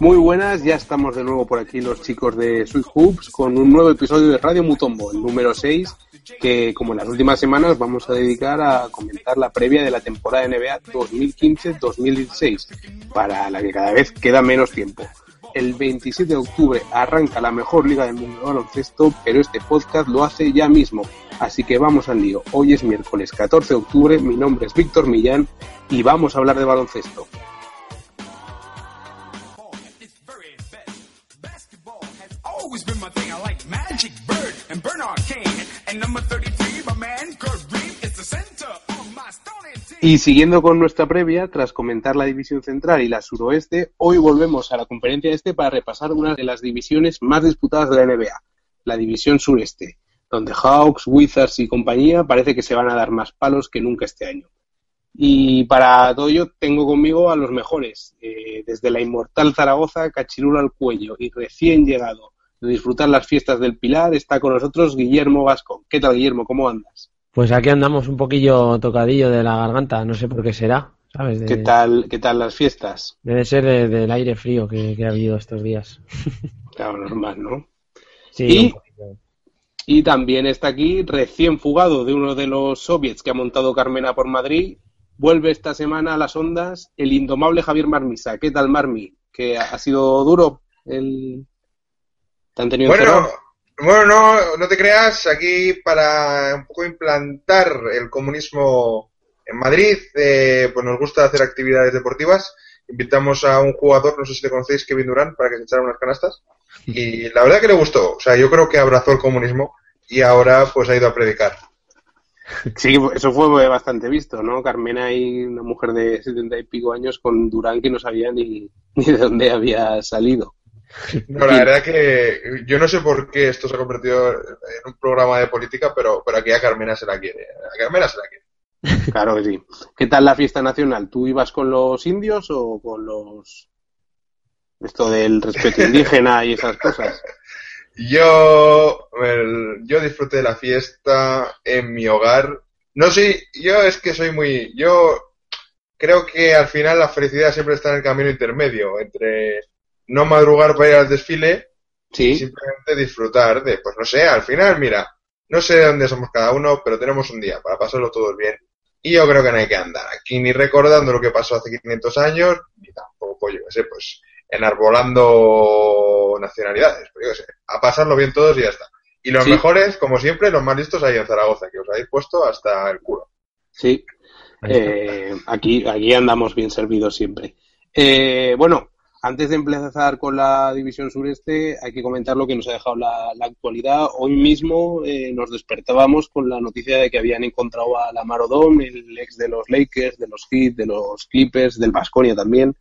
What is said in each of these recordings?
Muy buenas, ya estamos de nuevo por aquí los chicos de Sweet Hoops con un nuevo episodio de Radio Mutombo, el número 6, que como en las últimas semanas vamos a dedicar a comentar la previa de la temporada de NBA 2015-2016, para la que cada vez queda menos tiempo. El 27 de octubre arranca la mejor liga del mundo de baloncesto, pero este podcast lo hace ya mismo. Así que vamos al lío. Hoy es miércoles 14 de octubre, mi nombre es Víctor Millán y vamos a hablar de baloncesto. Y siguiendo con nuestra previa, tras comentar la división central y la suroeste, hoy volvemos a la conferencia este para repasar una de las divisiones más disputadas de la NBA, la división sureste, donde Hawks, Wizards y compañía parece que se van a dar más palos que nunca este año. Y para todo ello tengo conmigo a los mejores, eh, desde la inmortal Zaragoza, Cachirulo al cuello y recién llegado de disfrutar las fiestas del Pilar, está con nosotros Guillermo Vasco. ¿Qué tal, Guillermo? ¿Cómo andas? Pues aquí andamos un poquillo tocadillo de la garganta, no sé por qué será, ¿sabes? ¿Qué, tal, ¿Qué tal las fiestas? Debe ser del aire frío que, ha habido estos días. Claro, normal, ¿no? Sí. Y, y también está aquí, recién fugado de uno de los soviets que ha montado Carmena por Madrid, vuelve esta semana a las ondas el indomable Javier Marmisa. ¿Qué tal, Marmi? ¿Que ha sido duro el, bueno, bueno, no, no te creas, aquí para un poco implantar el comunismo en Madrid, eh, pues nos gusta hacer actividades deportivas. Invitamos a un jugador, no sé si le conocéis, Kevin Durán, para que se echara unas canastas. Y la verdad que le gustó. O sea, yo creo que abrazó el comunismo y ahora pues ha ido a predicar. Sí, eso fue bastante visto, ¿no? Carmena y una mujer de setenta y pico años con Durán que no sabía ni, ni de dónde había salido. No, la verdad que yo no sé por qué esto se ha convertido en un programa de política, pero, pero aquí a Carmena se la quiere. A Carmena se la quiere. Claro que sí. ¿Qué tal la fiesta nacional? ¿Tú ibas con los indios o con los... esto del respeto indígena y esas cosas? Yo, yo disfruté de la fiesta en mi hogar. No sé, yo es que soy muy, yo creo que al final la felicidad siempre está en el camino intermedio entre no madrugar para ir al desfile sí. simplemente disfrutar de, pues no sé, al final, mira, no sé de dónde somos cada uno, pero tenemos un día para pasarlo todos bien. Y yo creo que no hay que andar aquí ni recordando lo que pasó hace 500 años, ni tampoco, yo qué sé, pues enarbolando nacionalidades, pero yo qué sé, a pasarlo bien todos y ya está. Y los mejores, como siempre, los más listos ahí en Zaragoza, que os habéis puesto hasta el culo. Sí, eh, aquí, aquí andamos bien servidos siempre. Eh, bueno, antes de empezar con la división sureste, hay que comentar lo que nos ha dejado la, actualidad. Hoy mismo eh, nos despertábamos con la noticia de que habían encontrado a Lamar Odom, el ex de los Lakers, de los Heat, de los Clippers, del Basconia también,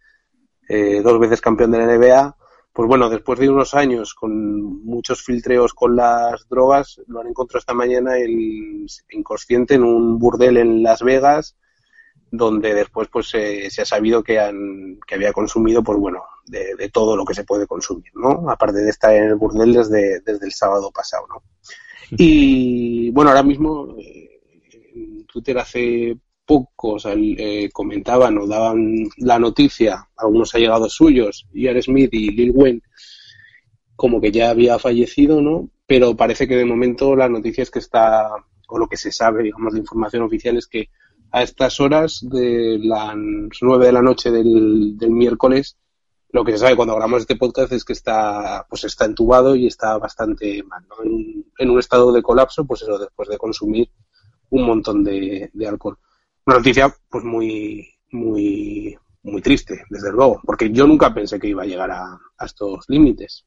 eh, dos veces campeón de la NBA. Pues bueno, después de unos años con muchos filtreos con las drogas, lo han encontrado esta mañana el inconsciente en un burdel en Las Vegas donde después pues se ha sabido que, han, que había consumido pues bueno de, todo lo que se puede consumir no aparte de estar en el burdel desde, desde el sábado pasado no y bueno ahora mismo eh, en Twitter hace poco eh, comentaban o daban la noticia algunos allegados suyos Ian Smith y Lil Wayne como que ya había fallecido no pero parece que de momento la noticia es que está o lo que se sabe digamos de información oficial es que a estas horas de las 9 de la noche del, miércoles, lo que se sabe cuando grabamos este podcast es que está, pues está entubado y está bastante mal, en, un estado de colapso, pues eso, después de consumir un montón de, alcohol. Una noticia pues muy, muy, muy triste, desde luego, porque yo nunca pensé que iba a llegar a, estos límites.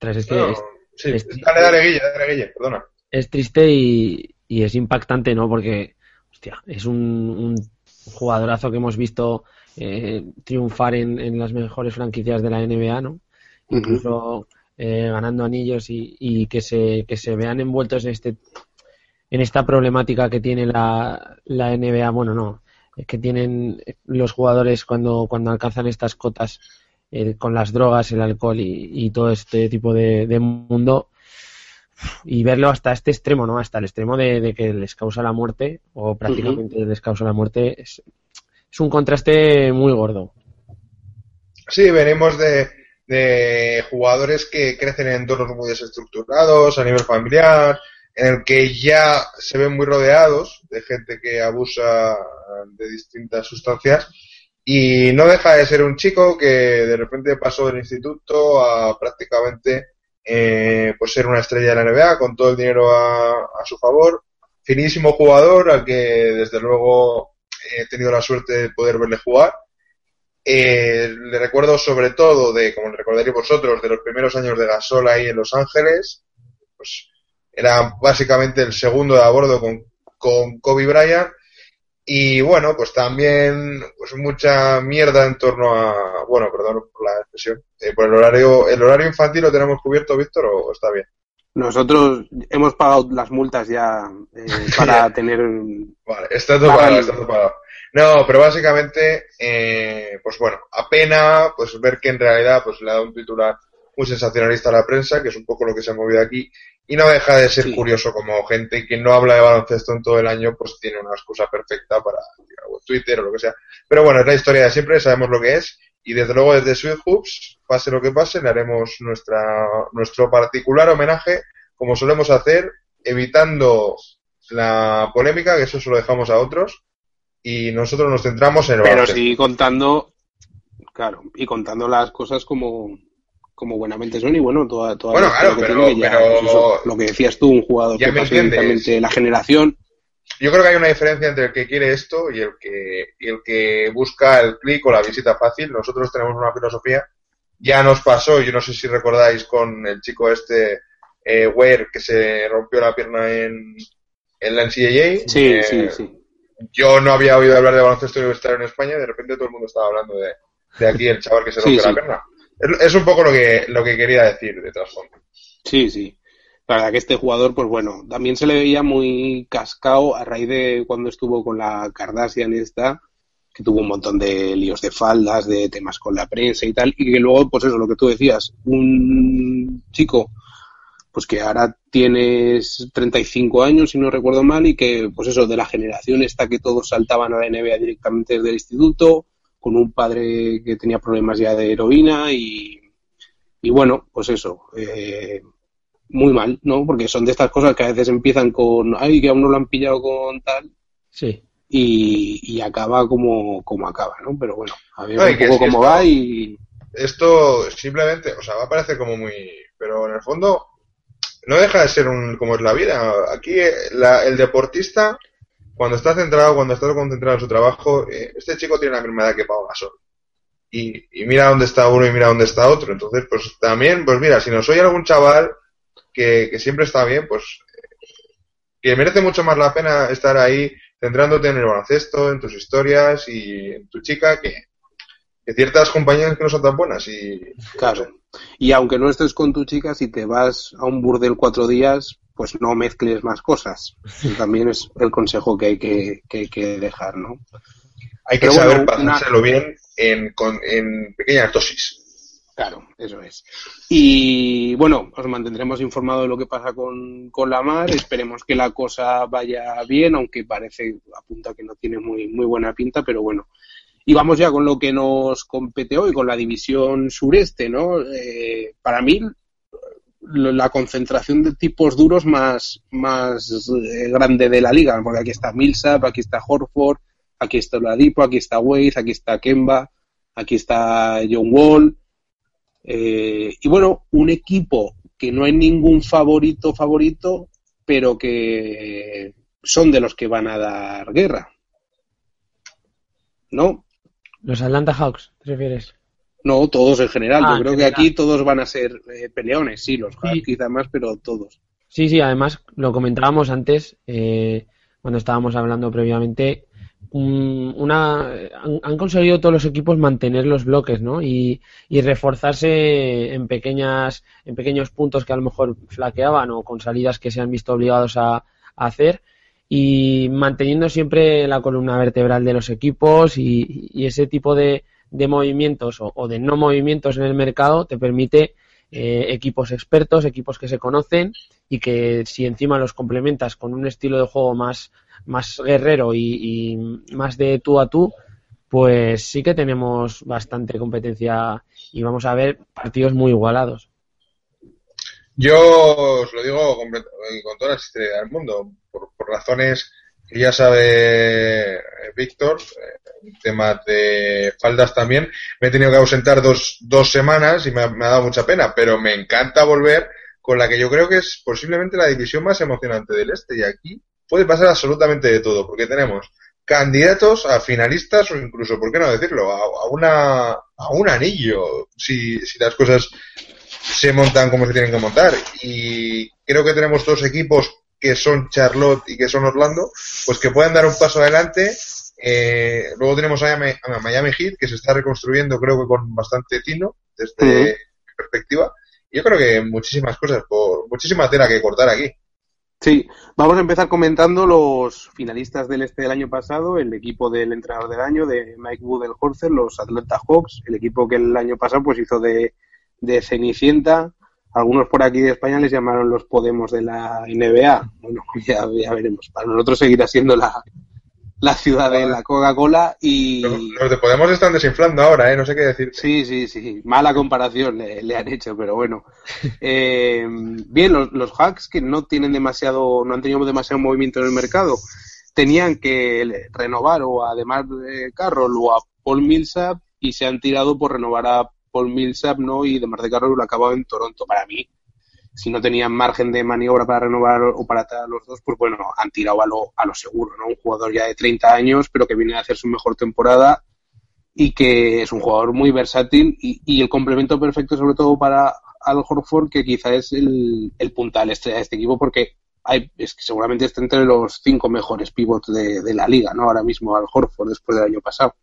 es sí, dale, dale, Guille, dale, Guille, perdona. Es triste y, y es impactante, ¿no? Porque, hostia, es un, un jugadorazo que hemos visto eh, triunfar en, las mejores franquicias de la NBA, ¿no? Incluso eh, ganando anillos y, que, se, que se vean envueltos en este en esta problemática que tiene la, la NBA, bueno, no, que tienen los jugadores cuando, cuando alcanzan estas cotas eh, con las drogas, el alcohol y, todo este tipo de, mundo, y verlo hasta este extremo, ¿no? Hasta el extremo de, que les causa la muerte, o prácticamente les causa la muerte, es, es un contraste muy gordo. Sí, venimos de, de jugadores que crecen en entornos muy desestructurados a nivel familiar, en el que ya se ven muy rodeados de gente que abusa de distintas sustancias y no deja de ser un chico que de repente pasó del instituto a prácticamente eh, pues ser una estrella de la NBA con todo el dinero a, su favor finísimo jugador al que desde luego he tenido la suerte de poder verle jugar. Eh, le recuerdo sobre todo de, como le recordaréis vosotros, de los primeros años de Gasol ahí en Los Ángeles. Pues era básicamente el segundo de a bordo con, con Kobe Bryant. Y bueno, pues también pues mucha mierda en torno a, bueno, perdón por la expresión, eh, por el horario, el horario infantil lo tenemos cubierto, Víctor, o está bien. Nosotros hemos pagado las multas ya eh, para tener. Vale, está todo pagado, está todo pagado. No, pero básicamente, eh, pues bueno, apena pues ver que en realidad pues le ha dado un titular muy sensacionalista la prensa, que es un poco lo que se ha movido aquí, y no deja de ser curioso como gente que no habla de baloncesto en todo el año, pues tiene una excusa perfecta para Twitter o lo que sea. Pero bueno, es la historia de siempre, sabemos lo que es, y desde luego desde Sweet Hoops, pase lo que pase, le haremos nuestra, nuestro particular homenaje, como solemos hacer, evitando la polémica, que eso se lo dejamos a otros, y nosotros nos centramos en el Pero sí contando, claro, y contando las cosas como, como buenamente son y bueno, toda, toda bueno, claro, que pero, pues lo que decías tú, un jugador que pasó la generación yo creo que hay una diferencia entre el que quiere esto y el que, y el que busca el clic o la visita fácil. Nosotros tenemos una filosofía. Ya nos pasó, yo no sé si recordáis con el chico este, eh, Ware, que se rompió la pierna en, en la NCAA. Sí, eh, sí, sí. Yo no había oído hablar de baloncesto universitario en España y de repente todo el mundo estaba hablando de, de aquí el chaval que se rompió la pierna. Es, un poco lo que, lo que quería decir de trasfondo. Sí, sí. La verdad que este jugador, pues bueno, también se le veía muy cascado a raíz de cuando estuvo con la Kardashian esta, que tuvo un montón de líos de faldas, de temas con la prensa y tal, y que luego, pues eso, lo que tú decías, un chico, pues que ahora tienes 35 años, si no recuerdo mal, y que, pues eso, de la generación esta que todos saltaban a la NBA directamente desde el instituto, con un padre que tenía problemas ya de heroína y, y bueno, pues eso, eh, muy mal, ¿no? Porque son de estas cosas que a veces empiezan con, ay, que aún no lo han pillado con tal. Sí. Y, y acaba como, como acaba, ¿no? Pero bueno, a ver un poco cómo va y... Esto simplemente, o sea, va a parecer como muy... Pero en el fondo no deja de ser un como es la vida. Aquí el deportista, cuando está centrado, cuando está concentrado en su trabajo, eh, este chico tiene la misma edad que Pau Gasol. Y, y mira dónde está uno y mira dónde está otro. Entonces, pues también, pues mira, si nos oye algún chaval que, siempre está bien, pues que merece mucho más la pena estar ahí centrándote en el baloncesto, en tus historias y en tu chica que, ciertas compañías que no son tan buenas. Y, claro. Y aunque no estés con tu chica, si te vas a un burdel cuatro días, pues no mezcles más cosas. también es el consejo que hay que, que, dejar, ¿no? Hay que saber pasárselo bien en, en pequeñas dosis. Claro, eso es. Y bueno, os mantendremos informado de lo que pasa con, con la mar. Esperemos que la cosa vaya bien, aunque parece, apunta que no tiene muy, muy buena pinta, pero bueno. Y vamos ya con lo que nos compete hoy, con la división sureste, ¿no? Eh, para mí, la concentración de tipos duros más, más eh, grande de la liga, porque aquí está Millsap, aquí está Horford, aquí está Oladipo, aquí está Wade, aquí está Kemba, aquí está John Wall, eh, y bueno, un equipo que no hay ningún favorito favorito, pero que son de los que van a dar guerra. ¿No? ¿Los Atlanta Hawks, te refieres? No, todos en general. Yo ah, creo que aquí todos van a ser eh, peleones, sí, los Hawks quizá más, pero todos. Sí, sí, además lo comentábamos antes, eh, cuando estábamos hablando previamente, una, han, conseguido todos los equipos mantener los bloques ¿no? y, reforzarse en, pequeñas, en pequeños puntos que a lo mejor flaqueaban o con salidas que se han visto obligados a, hacer y manteniendo siempre la columna vertebral de los equipos y, ese tipo de, de movimientos o, de no movimientos en el mercado te permite eh, equipos expertos, equipos que se conocen y que si encima los complementas con un estilo de juego más, más guerrero y, más de tú a tú, pues sí que tenemos bastante competencia y vamos a ver partidos muy igualados. Yo os lo digo con, toda la historia del mundo, por, razones que ya sabe eh, Víctor, eh, temas de faldas también, me he tenido que ausentar dos, dos semanas y me ha dado mucha pena, pero me encanta volver con la que yo creo que es posiblemente la división más emocionante del este. Y aquí puede pasar absolutamente de todo, porque tenemos candidatos a finalistas o incluso, ¿por qué no decirlo?, a, una, a un anillo, si, si las cosas se montan como se tienen que montar. Y creo que tenemos dos equipos que son Charlotte y que son Orlando, pues que pueden dar un paso adelante. Eh, luego tenemos a Miami, Heat, que se está reconstruyendo, creo que con bastante tino, desde mi perspectiva yo creo que muchísimas cosas, por muchísima tela que cortar aquí. Sí, vamos a empezar comentando los finalistas del este del año pasado, el equipo del entrenador del año, de Mike Budenholzer, los Atlanta Hawks, el equipo que el año pasado pues hizo de, de Cenicienta, algunos por aquí de España les llamaron los Podemos de la NBA. Bueno, ya, ya veremos. Para nosotros seguirá siendo la, la ciudad de la Coca-Cola y... Los, de Podemos están desinflando ahora, ¿eh? No sé qué decir. Sí, sí, sí. Mala comparación le, han hecho, pero bueno. Eh, bien, los, los, hacks que no tienen demasiado, no han tenido demasiado movimiento en el mercado, tenían que renovar o además de Carroll o a Paul Millsap y se han tirado por renovar a Paul Millsap, ¿no? Y además de Carroll lo acabado en Toronto. Para mí, si no tenían margen de maniobra para renovar o para traer a los dos, pues bueno, han tirado a lo, a lo seguro, ¿no? Un jugador ya de 30 años, pero que viene a hacer su mejor temporada y que es un jugador muy versátil y, el complemento perfecto sobre todo para Al Horford, que quizá es el, el puntal estrella de este equipo, porque hay, es que seguramente está entre los cinco mejores pivots de, de la liga, ¿no? Ahora mismo Al Horford, después del año pasado.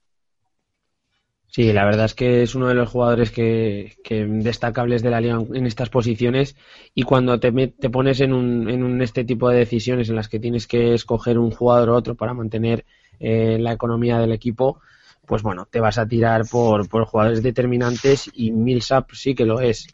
Sí, la verdad es que es uno de los jugadores que, destacables de la liga en estas posiciones. Y cuando te, te pones en un, en un, este tipo de decisiones en las que tienes que escoger un jugador u otro para mantener eh, la economía del equipo, pues bueno, te vas a tirar por, por jugadores determinantes y Millsap sí que lo es.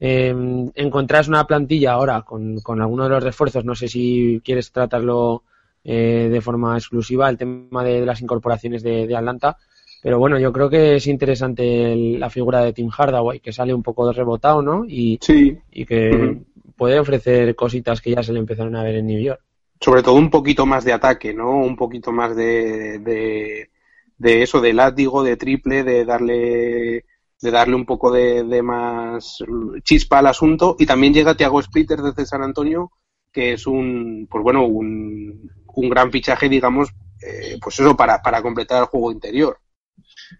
Eh, encontrás una plantilla ahora con, con alguno de los refuerzos, no sé si quieres tratarlo eh, de forma exclusiva, el tema de, las incorporaciones de Atlanta pero bueno, yo creo que es interesante la figura de Tim Hardaway, que sale un poco de rebotado, ¿no? Y, y que puede ofrecer cositas que ya se le empezaron a ver en New York. Sobre todo un poquito más de ataque, ¿no? Un poquito más de, de, eso, de látigo, de triple, de darle de darle un poco de, más chispa al asunto. Y también llega Thiago Splitter desde San Antonio, que es un, pues bueno, un, un gran fichaje, digamos, eh, pues eso, para, para completar el juego interior.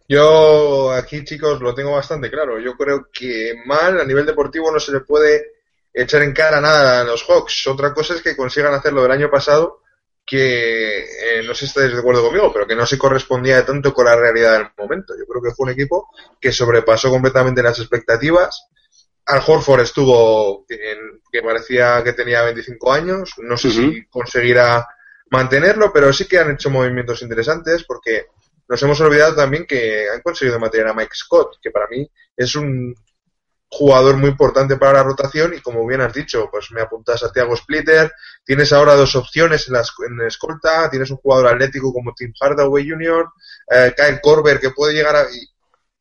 Yo aquí, chicos, lo tengo bastante claro. Yo creo que mal a nivel deportivo no se le puede echar en cara nada a los Hawks. Otra cosa es que consigan hacerlo del año pasado, que eh, no sé si estáis de acuerdo conmigo, pero que no se correspondía tanto con la realidad del momento. Yo creo que fue un equipo que sobrepasó completamente las expectativas. Al Horford estuvo que parecía que tenía 25 años. No sé si conseguirá mantenerlo, pero sí que han hecho movimientos interesantes porque nos hemos olvidado también que han conseguido mantener a Mike Scott, que para mí es un jugador muy importante para la rotación y como bien has dicho, pues me apuntas a Thiago Splitter, tienes ahora dos opciones en la, en escolta, tienes un jugador atlético como Tim Hardaway Jr., eh, Kyle Korver que puede llegar a...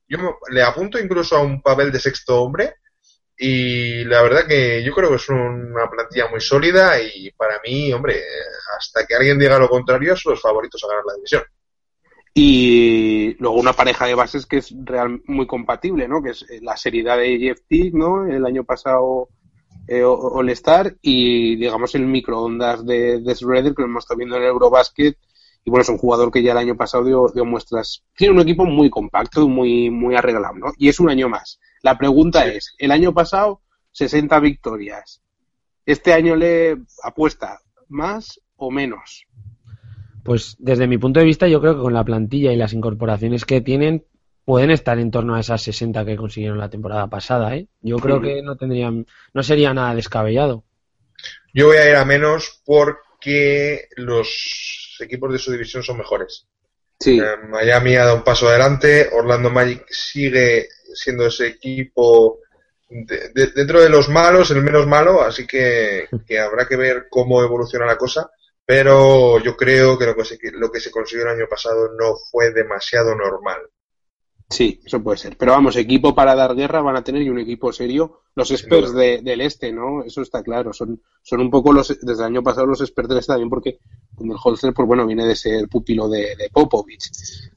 Yo le apunto incluso a un papel de sexto hombre y la verdad que yo creo que es una plantilla muy sólida y para mí, hombre, hasta que alguien diga lo contrario, son los favoritos a ganar la división y luego una pareja de bases que es real, muy compatible, ¿no? Que es eh, la seriedad de Jeff Teague, ¿no? El año pasado eh, All-Star y digamos el microondas de, de Shredder que lo hemos estado viendo en el Eurobasket y bueno, es un jugador que ya el año pasado dio, dio muestras. Tiene un equipo muy compacto, muy, muy arreglado, ¿no? Y es un año más. La pregunta es, el año pasado 60 victorias. ¿Este año le apuesta más o menos? Pues desde mi punto de vista yo creo que con la plantilla y las incorporaciones que tienen pueden estar en torno a esas 60 que consiguieron la temporada pasada, ¿eh? Yo creo que no tendrían no sería nada descabellado. Yo voy a ir a menos porque los equipos de su división son mejores. Sí. Eh, Miami ha dado un paso adelante, Orlando Magic sigue siendo ese equipo dentro de los malos, el menos malo, así que, habrá que ver cómo evoluciona la cosa. Pero yo creo que lo que, se, lo que se consiguió el año pasado no fue demasiado normal. Sí, eso puede ser. Pero vamos, equipo para dar guerra van a tener y un equipo serio. Los experts del este, ¿no? Eso está claro. Son, son un poco los, desde el año pasado los experts del este también porque el Holster, pues bueno, viene de ser pupilo de, de Popovich.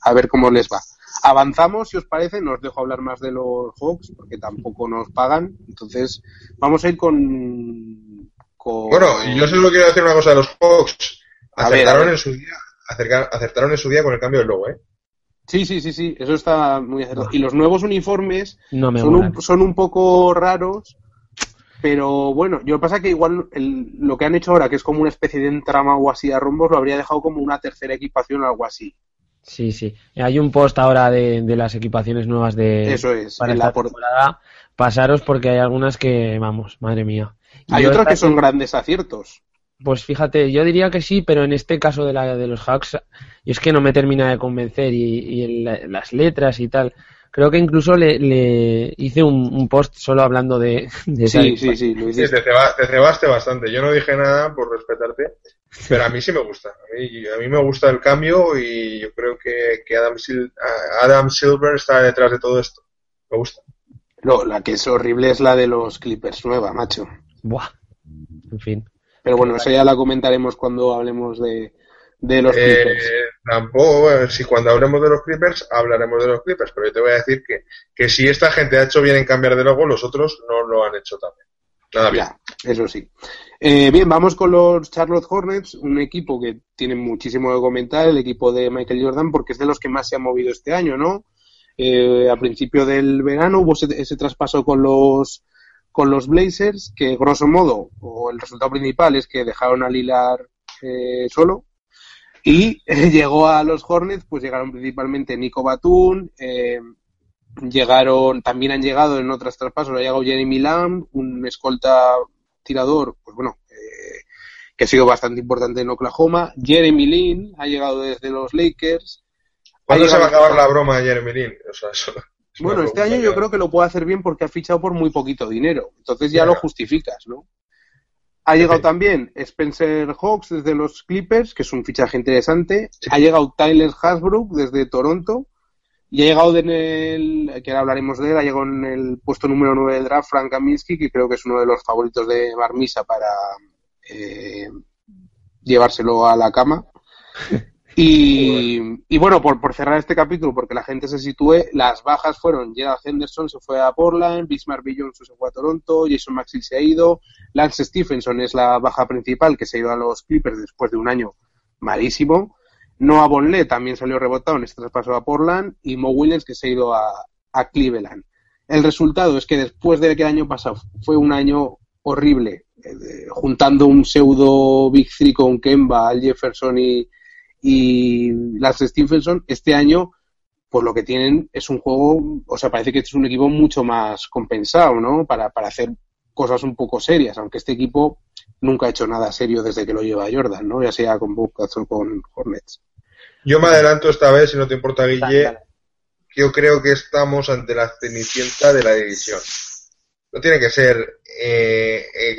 A ver cómo les va. Avanzamos, si os parece, no os dejo hablar más de los Hawks porque tampoco nos pagan. Entonces, vamos a ir con. Bueno, yo solo quiero decir una cosa de los Hawks. Acertaron, En su día, acertaron en su día con el cambio del logo, ¿eh? Sí, sí, sí, sí, eso está muy acertado. Y los nuevos uniformes son, un, son, un, poco raros, pero bueno, yo pasa que igual lo que han hecho ahora, que es como una especie de entrama o así a rombos, lo habría dejado como una tercera equipación o algo así. Sí, sí. Hay un post ahora de, las equipaciones nuevas de Eso es, para esta temporada. Pasaros porque hay algunas que, vamos, madre mía. Hay otras que son grandes aciertos. Pues fíjate, yo diría que sí, pero en este caso de la de los hacks, y es que no me termina de convencer y, las letras y tal. Creo que incluso le, hice un, post solo hablando de, de Sí, sí, sí, lo hiciste. te, cebaste bastante. Yo no dije nada por respetarte, pero a mí sí me gusta. A mí, a mí me gusta el cambio y yo creo que, que Adam, Adam Silver está detrás de todo esto. Me gusta. No, la que es horrible es la de los Clippers nueva, macho. Buah. En fin. Pero bueno, eso ya la comentaremos cuando hablemos de, de los eh, Clippers. tampoco, si cuando hablemos de los Clippers, hablaremos de los Clippers, pero yo te voy a decir que, que si esta gente ha hecho bien en cambiar de logo, los otros no lo han hecho también. Nada bien. eso sí. Eh, bien, vamos con los Charlotte Hornets, un equipo que tiene muchísimo que comentar, el equipo de Michael Jordan, porque es de los que más se ha movido este año, ¿no? Eh, a principio del verano hubo ese, traspaso con los con los Blazers, que grosso modo, o el resultado principal es que dejaron a Lilar eh, solo, y llegó a los Hornets, pues llegaron principalmente Nico Batum, eh, llegaron, también han llegado en otros traspasos, ha llegado Jeremy Lamb, un escolta tirador, pues bueno, eh, que ha sido bastante importante en Oklahoma. Jeremy Lin ha llegado desde los Lakers. ¿Cuándo se va a acabar la broma de Jeremy Lin? Bueno, este año yo creo que lo puede hacer bien porque ha fichado por muy poquito dinero. Entonces ya lo justificas, ¿no? Ha llegado también Spencer Hawks desde los Clippers, que es un fichaje interesante. Ha llegado Tyler Hasbrook desde Toronto. Y ha llegado en el, que ahora hablaremos de él, ha llegado en el puesto número 9 del draft Frank Kaminsky, que creo que es uno de los favoritos de Barmisa para eh, llevárselo a la cama. Y, bueno, por, por, cerrar este capítulo, porque la gente se sitúe, las bajas fueron Gerald Henderson se fue a Portland, Bismarck Jones se fue a Toronto, Jason Maxwell se ha ido, Lance Stephenson es la baja principal que se ha ido a los Clippers después de un año malísimo, Noah Bonle también salió rebotado en este traspaso a Portland y Mo Williams que se ha ido a, Cleveland. El resultado es que después de que el año pasado fue un año horrible, eh, juntando un pseudo Big Three con Kemba, Al Jefferson y y las Stephenson este año pues lo que tienen es un juego, o sea, parece que es un equipo mucho más compensado, ¿no? Para, para hacer cosas un poco serias, aunque este equipo nunca ha hecho nada serio desde que lo lleva Jordan, ¿no? Ya sea con Bucks o con Hornets. Yo me adelanto esta vez, si no te importa, Guille. Yo creo que estamos ante la cenicienta de la división. No tiene que ser eh, eh,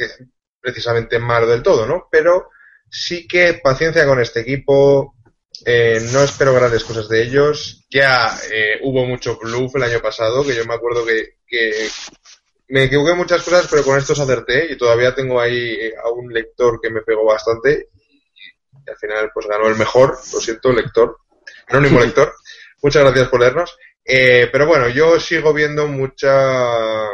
precisamente malo del todo, ¿no? Pero sí que paciencia con este equipo. Eh, no espero grandes cosas de ellos. Ya eh, hubo mucho bluff el año pasado, que yo me acuerdo que, me equivoqué en muchas cosas, pero con estos acerté y todavía tengo ahí eh, a un lector que me pegó bastante y al final pues ganó el mejor, lo siento, lector, anónimo lector. Muchas gracias por leernos. pero bueno, yo sigo viendo mucha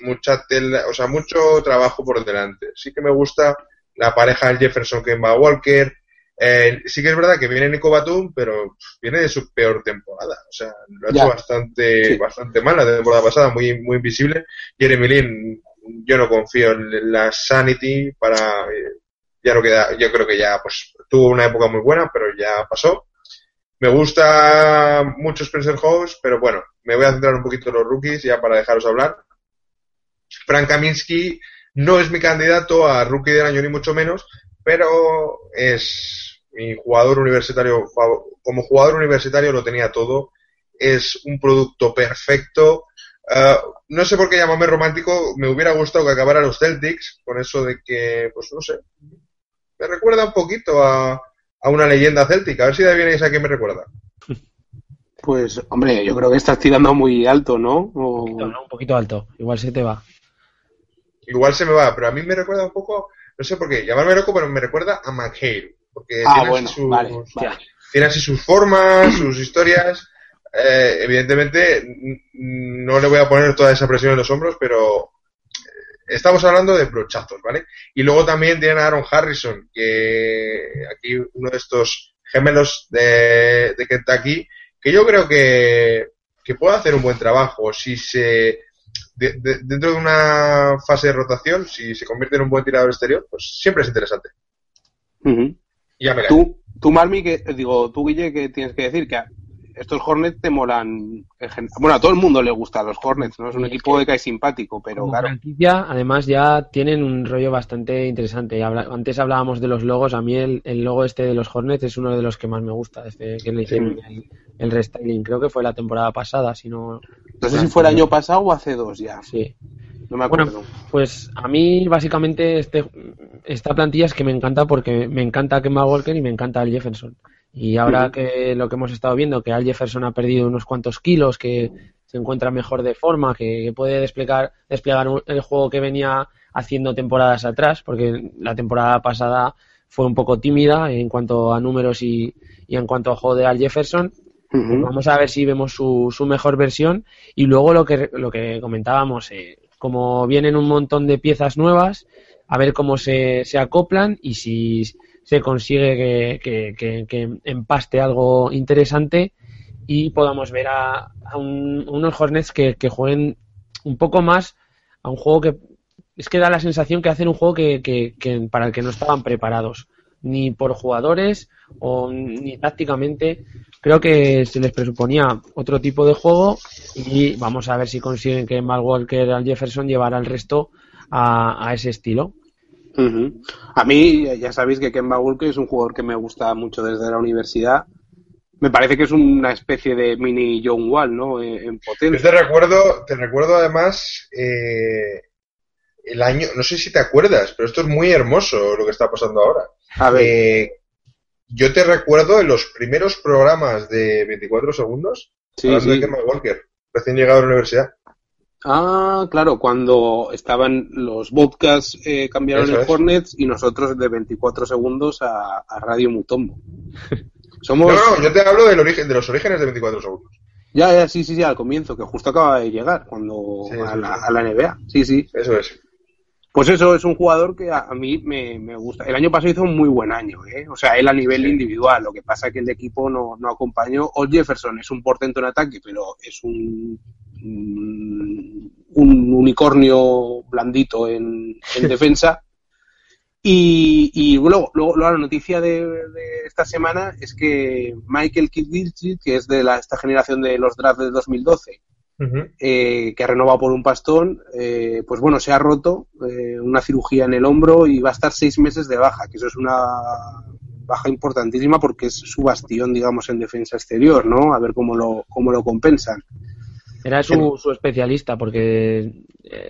mucha tela, o sea, mucho trabajo por delante. Sí que me gusta la pareja Jefferson Kemba Walker. Eh, sí que es verdad que viene Nico Batum, pero viene de su peor temporada. O sea, lo ha hecho bastante, bastante mal la temporada pasada, muy, muy invisible. Jeremy Lin, yo no confío en la Sanity para, eh, ya no queda, yo creo que ya, pues, tuvo una época muy buena, pero ya pasó. Me gusta mucho Spencer House, pero bueno, me voy a centrar un poquito en los rookies ya para dejaros hablar. Frank Kaminsky no es mi candidato a rookie del año ni mucho menos, pero es mi jugador universitario, como jugador universitario lo tenía todo, es un producto perfecto. Ah, no sé por qué llamarme romántico, me hubiera gustado que acabara los Celtics, con eso de que, pues no sé, me recuerda un poquito a, a una leyenda céltica. A ver si de bien a qué me recuerda. Pues, hombre, yo creo que estás tirando muy alto, ¿no? Un poquito alto. Igual se te va. Igual se me va, pero a mí me recuerda un poco, no sé por qué, llamarme loco, pero me recuerda a McHale. Porque ah, tiene, bueno, sus, vale, tiene así sus formas, sus historias. Eh, evidentemente, no le voy a poner toda esa presión en los hombros, pero estamos hablando de brochazos, ¿vale? Y luego también tienen a Aaron Harrison, que aquí uno de estos gemelos de, de Kentucky, que yo creo que, que puede hacer un buen trabajo si se dentro de una fase de rotación, si se convierte en un buen tirador exterior, pues siempre es interesante. Ya tú, tú, Marmi, que digo, tú, Guille, que tienes que decir que estos Hornets te molan. Bueno, a todo el mundo le gustan los Hornets, ¿no? Es un equipo de que es simpático, pero claro. además, ya tienen un rollo bastante interesante. Antes hablábamos de los logos. A mí el, logo este de los Hornets es uno de los que más me gusta, desde que le hicieron el, restyling. Creo que fue la temporada pasada, si no. No sé si fue el año pasado o hace dos ya. Sí. No me acuerdo. Bueno, pues a mí básicamente este, esta plantilla es que me encanta porque me encanta Kemba Walker y me encanta el Jefferson. Y ahora que lo que hemos estado viendo, que Al Jefferson ha perdido unos cuantos kilos, que se encuentra mejor de forma, que, puede desplegar, desplegar el juego que venía haciendo temporadas atrás, porque la temporada pasada fue un poco tímida en cuanto a números y, en cuanto a juego de Al Jefferson. Vamos a ver si vemos su, su mejor versión. Y luego lo que, lo que comentábamos, eh, como vienen un montón de piezas nuevas, a ver cómo se, se acoplan y si se consigue que, empaste algo interesante y podamos ver a, unos Hornets que, jueguen un poco más a un juego que es que da la sensación que hacen un juego que, para el que no estaban preparados ni por jugadores o ni tácticamente creo que se les presuponía otro tipo de juego y vamos a ver si consiguen que Mal Walker al Jefferson llevara al resto a ese estilo a mí, ya sabéis que Kemba Walker es un jugador que me gusta mucho desde la universidad. Me parece que es una especie de mini John Wall, ¿no? En, potencia. te recuerdo, te recuerdo además eh, el año, no sé si te acuerdas, pero esto es muy hermoso lo que está pasando ahora. A ver. Eh, yo te recuerdo en los primeros programas de 24 segundos, sí, de Kemba Walker, recién llegado a la universidad. Ah, claro, cuando estaban los vodkas eh, cambiaron en Hornets y nosotros de 24 segundos a, Radio Mutombo. Somos... No, no, yo te hablo del origen, de los orígenes de 24 segundos. Ya, ya, sí, sí, sí, al comienzo, que justo acaba de llegar cuando a, la, NBA. Sí, sí. Eso es. Pues eso es un jugador que a, mí me, me, gusta. El año pasado hizo un muy buen año, ¿eh? O sea, él a nivel individual. Lo que pasa es que el equipo no, no acompañó. Old Jefferson es un portento en ataque, pero es un un unicornio blandito en, defensa. Y, y luego, luego, la noticia de, esta semana es que Michael Kidd que es de la, esta generación de los drafts de 2012, eh, que ha renovado por un pastón, eh, pues bueno, se ha roto eh, una cirugía en el hombro y va a estar seis meses de baja, que eso es una baja importantísima porque es su bastión, digamos, en defensa exterior, ¿no? A ver cómo lo, cómo lo compensan. Era su, su especialista, porque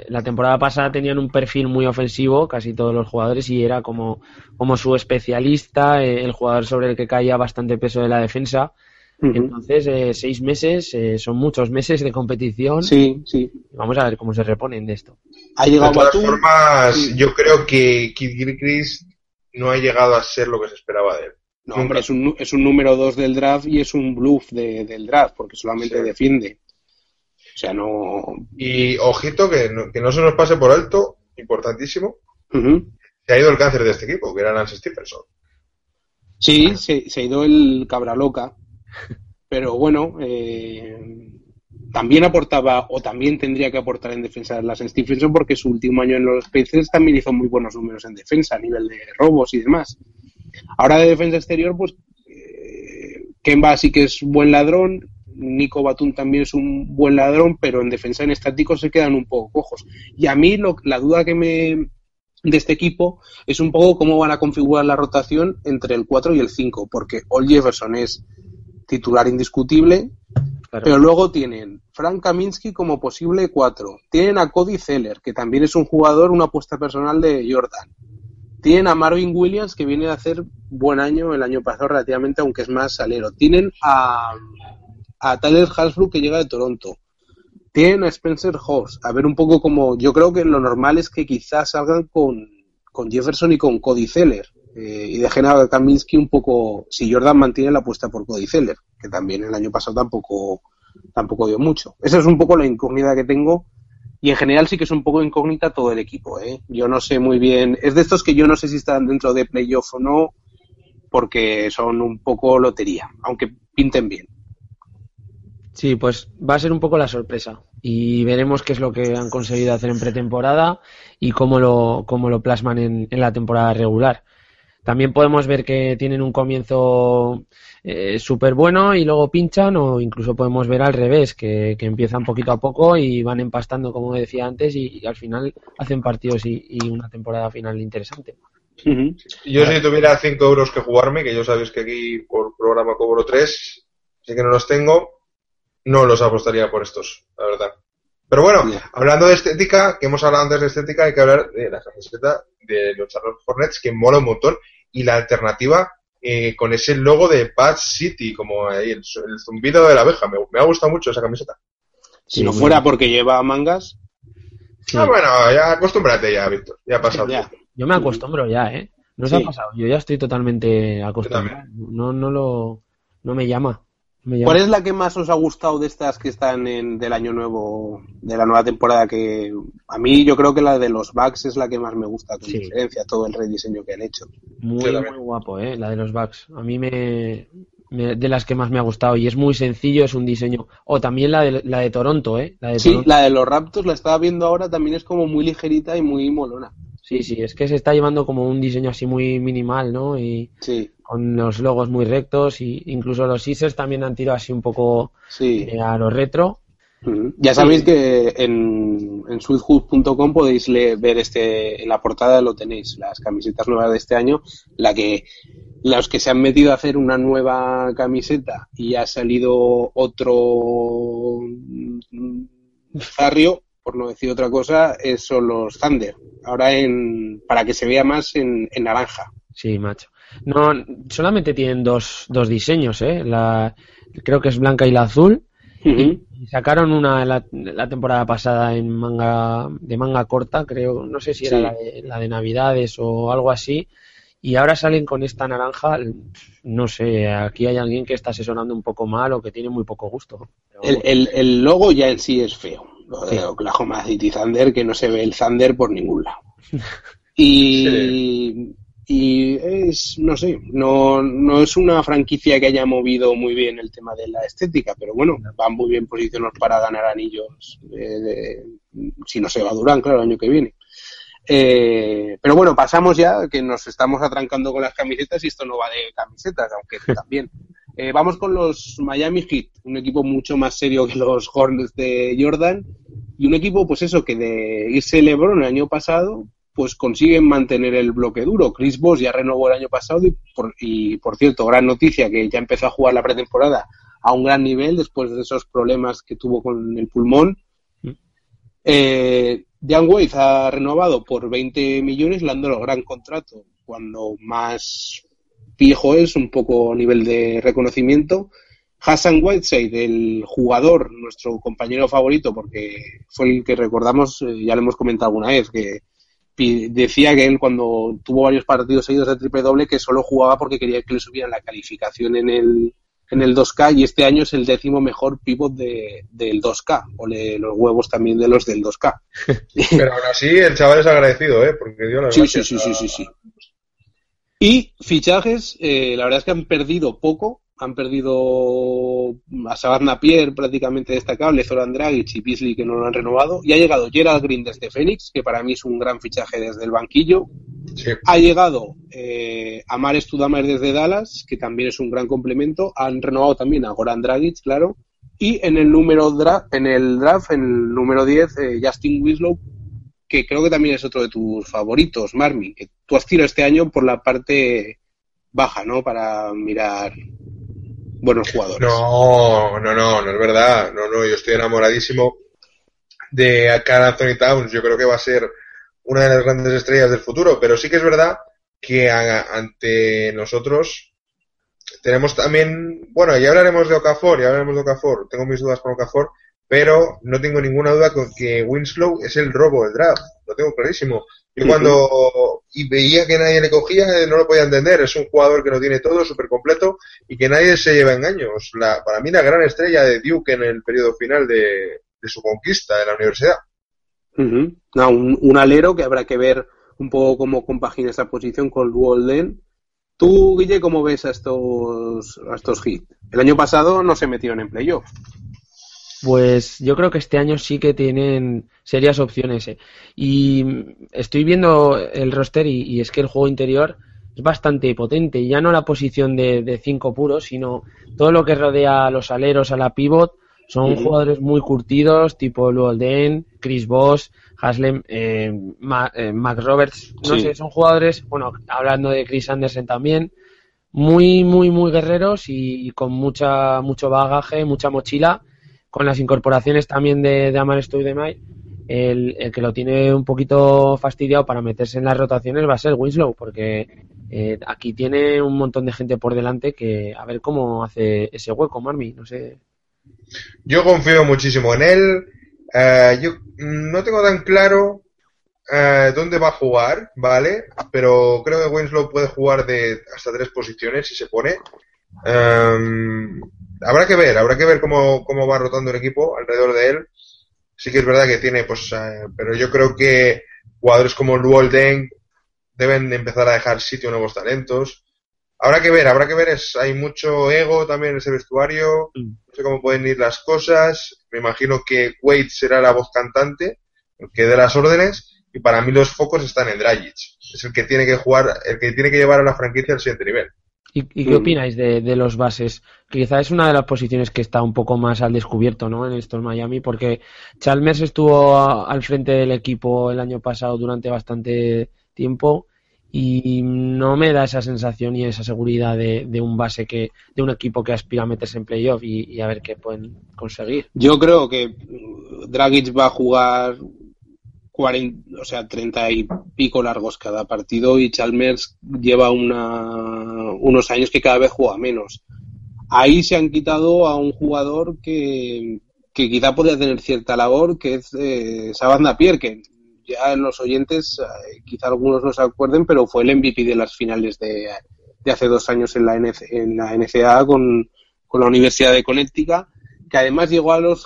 la temporada pasada tenían un perfil muy ofensivo, casi todos los jugadores, y era como, como su especialista, el jugador sobre el que caía bastante peso de la defensa. Entonces, eh, seis meses son muchos meses de competición. Sí, sí. Vamos a ver cómo se reponen de esto. Ha llegado de todas formas, yo creo que Kid Gilchrist no ha llegado a ser lo que se esperaba de él. No, hombre, es un, es un número dos del draft y es un bluff del draft, porque solamente defiende. sea, no. Y ojito que no, que no se nos pase por alto, importantísimo, se ha ido el cáncer de este equipo, que era Lance Stephenson. Sí, se, se ha ido el cabra loca, pero bueno, eh, también aportaba o también tendría que aportar en defensa las Stephenson porque su último año en los Pacers también hizo muy buenos números en defensa a nivel de robos y demás. Ahora de defensa exterior, pues eh, Kemba sí que es buen ladrón, Nico Batum también es un buen ladrón, pero en defensa en estático se quedan un poco cojos. Y a mí lo, la duda que me de este equipo es un poco cómo van a configurar la rotación entre el 4 y el 5, porque All Jefferson es titular indiscutible, pero luego tienen Frank Kaminsky como posible 4. Tienen a Cody Zeller, que también es un jugador, una apuesta personal de Jordan. Tienen a Marvin Williams, que viene a hacer buen año el año pasado relativamente, aunque es más salero. Tienen a, a Tyler Hasbrook, que llega de Toronto. Tienen a Spencer Hobbs. A ver un poco como... Yo creo que lo normal es que quizás salgan con, con Jefferson y con Cody Zeller. Eh, y dejen a Kaminsky un poco, si Jordan mantiene la apuesta por Cody Zeller, que también el año pasado tampoco, tampoco dio mucho. Esa es un poco la incógnita que tengo y en general sí que es un poco incógnita todo el equipo. ¿eh? Yo no sé muy bien, es de estos que yo no sé si están dentro de playoff o no, porque son un poco lotería, aunque pinten bien. Sí, pues va a ser un poco la sorpresa y veremos qué es lo que han conseguido hacer en pretemporada y cómo lo, cómo lo plasman en la temporada regular. También podemos ver que tienen un comienzo eh, súper bueno y luego pinchan o incluso podemos ver al revés, que, empiezan poquito a poco y van empastando, como decía antes, y, al final hacen partidos y, una temporada final interesante. Yo si tuviera 5 euros que jugarme, que yo sabéis que aquí por programa cobro 3, así que no los tengo, no los apostaría por estos, la verdad. Pero bueno, hablando de estética, que hemos hablado antes de estética, hay que hablar de la camiseta de los Charlotte Hornets, que mola un montón y la alternativa eh, con ese logo de Bad City, como ahí, el, zumbido de la abeja. Me, ha gustado mucho esa camiseta. Si no fuera porque lleva mangas. Ah, bueno, ya acostúmbrate ya, Víctor. Ya ha pasado. Yo me acostumbro ya, ¿eh? No se ha pasado. Yo ya estoy totalmente acostumbrado. No, no lo. No me llama. ¿Cuál es la que más os ha gustado de estas que están en, del año nuevo, de la nueva temporada? Que a mí yo creo que la de los Bugs es la que más me gusta, con diferencia, todo el rediseño que han hecho. Muy, muy guapo, ¿eh? La de los Bugs. A mí me, de las que más me ha gustado y es muy sencillo, es un diseño. O también la de, la de Toronto, ¿eh? La de sí, la de los Raptors la estaba viendo ahora, también es como muy ligerita y muy molona. Sí, sí, es que se está llevando como un diseño así muy minimal, ¿no? Y con los logos muy rectos y incluso los scissors también han tirado así un poco eh, a lo retro. Ya sabéis que en, en sweethood.com podéis ver este, en la portada lo tenéis, las camisetas nuevas de este año, la que los que se han metido a hacer una nueva camiseta y ha salido otro barrio por no decir otra cosa, son los Thunder. Ahora en, para que se vea más en, naranja. Sí, macho. No, solamente tienen dos, dos diseños, ¿eh? La, creo que es blanca y la azul. y, sacaron una la, la, temporada pasada en manga de manga corta, creo, no sé si era la, de, la de Navidades o algo así. Y ahora salen con esta naranja, no sé, aquí hay alguien que está asesorando un poco mal o que tiene muy poco gusto. El, el, el logo ya en sí es feo lo de Oklahoma City Thunder, que no se ve el Thunder por ningún lado. Y, y es, no sé, no, no es una franquicia que haya movido muy bien el tema de la estética, pero bueno, van muy bien posicionados para ganar anillos, si no se va Durán, claro, el año que viene. Eh, pero bueno, pasamos ya, que nos estamos atrancando con las camisetas y esto no va de camisetas, aunque también. Eh, vamos con los Miami Heat, un equipo mucho más serio que los Hornets de Jordan y un equipo, pues eso, que de irse LeBron el año pasado, pues consiguen mantener el bloque duro. Chris Bosh ya renovó el año pasado y por, cierto, gran noticia que ya empezó a jugar la pretemporada a un gran nivel después de esos problemas que tuvo con el pulmón. Mm. Eh, Wade ha renovado por 20 millones, le han dado gran contrato cuando más viejo es, un poco a nivel de reconocimiento. Hassan Whiteside, el jugador, nuestro compañero favorito, porque fue el que recordamos, eh, ya lo hemos comentado alguna vez, que decía que él cuando tuvo varios partidos seguidos de triple doble que solo jugaba porque quería que le subieran la calificación en el, en el 2K y este año es el décimo mejor pivot de, del 2K. O los huevos también de los del 2K. Pero aún así el chaval es agradecido, ¿eh? Porque dio la sí, sí, sí, sí, sí, sí. Y fichajes, eh, la verdad es que han perdido poco. Han perdido a Sabat Napier prácticamente destacable, Zoran Dragic y Beasley que no lo han renovado. Y ha llegado Gerald Green desde Phoenix, que para mí es un gran fichaje desde el banquillo. Ha llegado eh, Amar Studamar desde Dallas, que también es un gran complemento. Han renovado también a Goran Dragic, claro. Y en el número draft, en el draft, en el número 10, eh, Justin Winslow, que creo que también es otro de tus favoritos, Marmi, tú has tirado este año por la parte baja, ¿no? Para mirar buenos jugadores. No, no, no, no es verdad. No, no, yo estoy enamoradísimo de Carl Anthony Towns. Yo creo que va a ser una de las grandes estrellas del futuro, pero sí que es verdad que ante nosotros tenemos también, bueno, ya hablaremos de Okafor, ya hablaremos de Okafor, tengo mis dudas con Okafor, pero no tengo ninguna duda con que Winslow es el robo del draft, lo tengo clarísimo. Yo cuando y veía que nadie le cogía, eh, no lo podía entender. Es un jugador que no tiene todo, súper completo y que nadie se lleva engaños. La, para mí, la gran estrella de Duke en el periodo final de, su conquista en la universidad. un, alero que habrá que ver un poco cómo compagina esa posición con Walden. Tú, Guille, ¿cómo ves a estos, a estos hits? El año pasado no se metieron en playoff. Pues yo creo que este año sí que tienen serias opciones. ¿eh? Y estoy viendo el roster y, es que el juego interior es bastante potente. Ya no la posición de, cinco puros, sino todo lo que rodea a los aleros, a la pivot. Son jugadores muy curtidos, tipo Luolden, Chris Voss, Haslem, eh, eh, Max Roberts. No sé, son jugadores, bueno, hablando de Chris Anderson también, muy, muy, muy guerreros y, y con mucha, mucho bagaje, mucha mochila con las incorporaciones también de, de Amar Stoy de May, el, el, que lo tiene un poquito fastidiado para meterse en las rotaciones va a ser Winslow, porque eh, aquí tiene un montón de gente por delante que a ver cómo hace ese hueco, Marmi, no sé. Yo confío muchísimo en él. Eh, yo no tengo tan claro eh, dónde va a jugar, ¿vale? Pero creo que Winslow puede jugar de hasta tres posiciones si se pone. Em, habrá que ver, habrá que ver cómo, cómo va rotando el equipo alrededor de él. Sí que es verdad que tiene, pues, eh, pero yo creo que jugadores como Luolden deben empezar a dejar sitio a nuevos talentos. Habrá que ver, habrá que ver, es, hay mucho ego también en ese vestuario, no sé cómo pueden ir las cosas, me imagino que Wade será la voz cantante, el que dé las órdenes, y para mí los focos están en Dragic, es el que tiene que jugar, el que tiene que llevar a la franquicia al siguiente nivel. ¿Y, qué opináis de, los bases? Quizá es una de las posiciones que está un poco más al descubierto ¿no? en estos Miami, porque Chalmers estuvo al frente del equipo el año pasado durante bastante tiempo y no me da esa sensación y esa seguridad de, un base que de un equipo que aspira a meterse en playoff y, y, a ver qué pueden conseguir. Yo creo que Dragic va a jugar 40, o sea, 30 y pico largos cada partido y Chalmers lleva unos años que cada vez juega menos. Ahí se han quitado a un jugador que, quizá podría tener cierta labor, que es eh, Napier, que ya los oyentes, eh, quizá algunos no se acuerden, pero fue el MVP de las finales de, hace dos años en la, NCAA con, la Universidad de Connecticut, que además llegó a los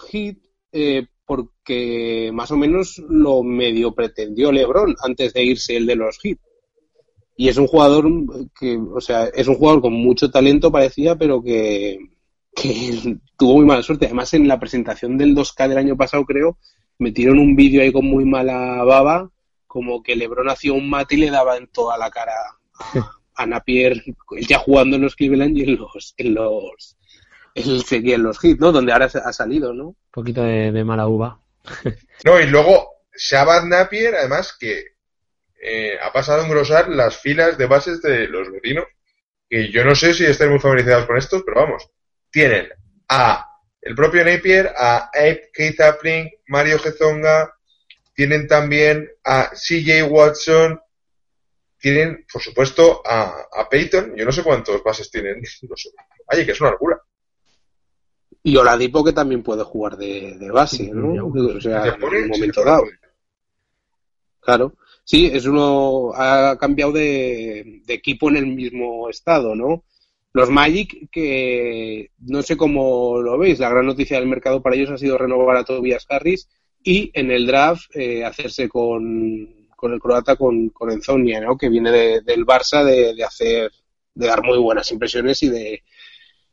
eh, porque más o menos lo medio pretendió LeBron antes de irse el de los Heat. Y es un jugador que, o sea, es un jugador con mucho talento parecía, pero que, tuvo muy mala suerte. Además, en la presentación del 2K del año pasado, creo, metieron un vídeo ahí con muy mala baba, como que LeBron hacía un mate y le daba en toda la cara a, Napier, ya jugando en los Cleveland y en los, en los él seguía en los hits, ¿no? Donde ahora ha salido, ¿no? Un poquito de, mala uva. no, y luego Shabbat Napier, además, que eh, ha pasado a engrosar las filas de bases de los vecinos, que yo no sé si estén muy familiarizados con estos, pero vamos, tienen a el propio Napier, a Abe Keith Appling, Mario Gezonga, tienen también a CJ Watson, tienen, por supuesto, a, a Peyton, yo no sé cuántos bases tienen, no sé. Oye, que es una locura. Y Oladipo que también puede jugar de, base, ¿no? O sea, en un momento dado. Claro. Sí, es uno, ha cambiado de, equipo en el mismo estado, ¿no? Los Magic, que no sé cómo lo veis, la gran noticia del mercado para ellos ha sido renovar a Tobias Harris y en el draft eh, hacerse con, con, el croata con, con Enzonia, ¿no? que viene del Barça de, de, hacer, de dar muy buenas impresiones y de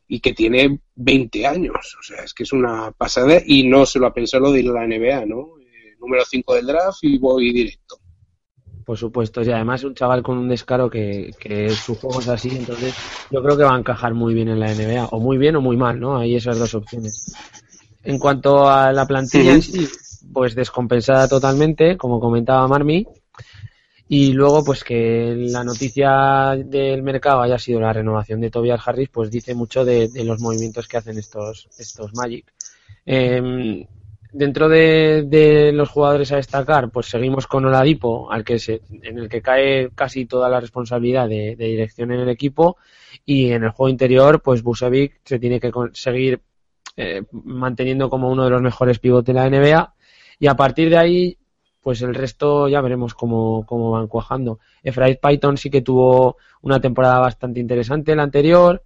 y que tiene 20 años. O sea, es que es una pasada y no se lo ha pensado lo de ir a la NBA, ¿no? Eh, número 5 del draft y voy directo. Por supuesto, y además es un chaval con un descaro que, que su juego es así, entonces yo creo que va a encajar muy bien en la NBA, o muy bien o muy mal, ¿no? Hay esas dos opciones. En cuanto a la plantilla en sí, pues descompensada totalmente, como comentaba Marmi, y luego, pues que la noticia del mercado haya sido la renovación de Tobias Harris, pues dice mucho de, los movimientos que hacen estos, estos Magic. Em, dentro de, los jugadores a destacar, pues seguimos con Oladipo, al que se, en el que cae casi toda la responsabilidad de, dirección en el equipo, y en el juego interior, pues Busevic se tiene que seguir eh, manteniendo como uno de los mejores pivotes de la NBA, y a partir de ahí pues el resto ya veremos cómo, cómo van cuajando. Efraín Python sí que tuvo una temporada bastante interesante la anterior.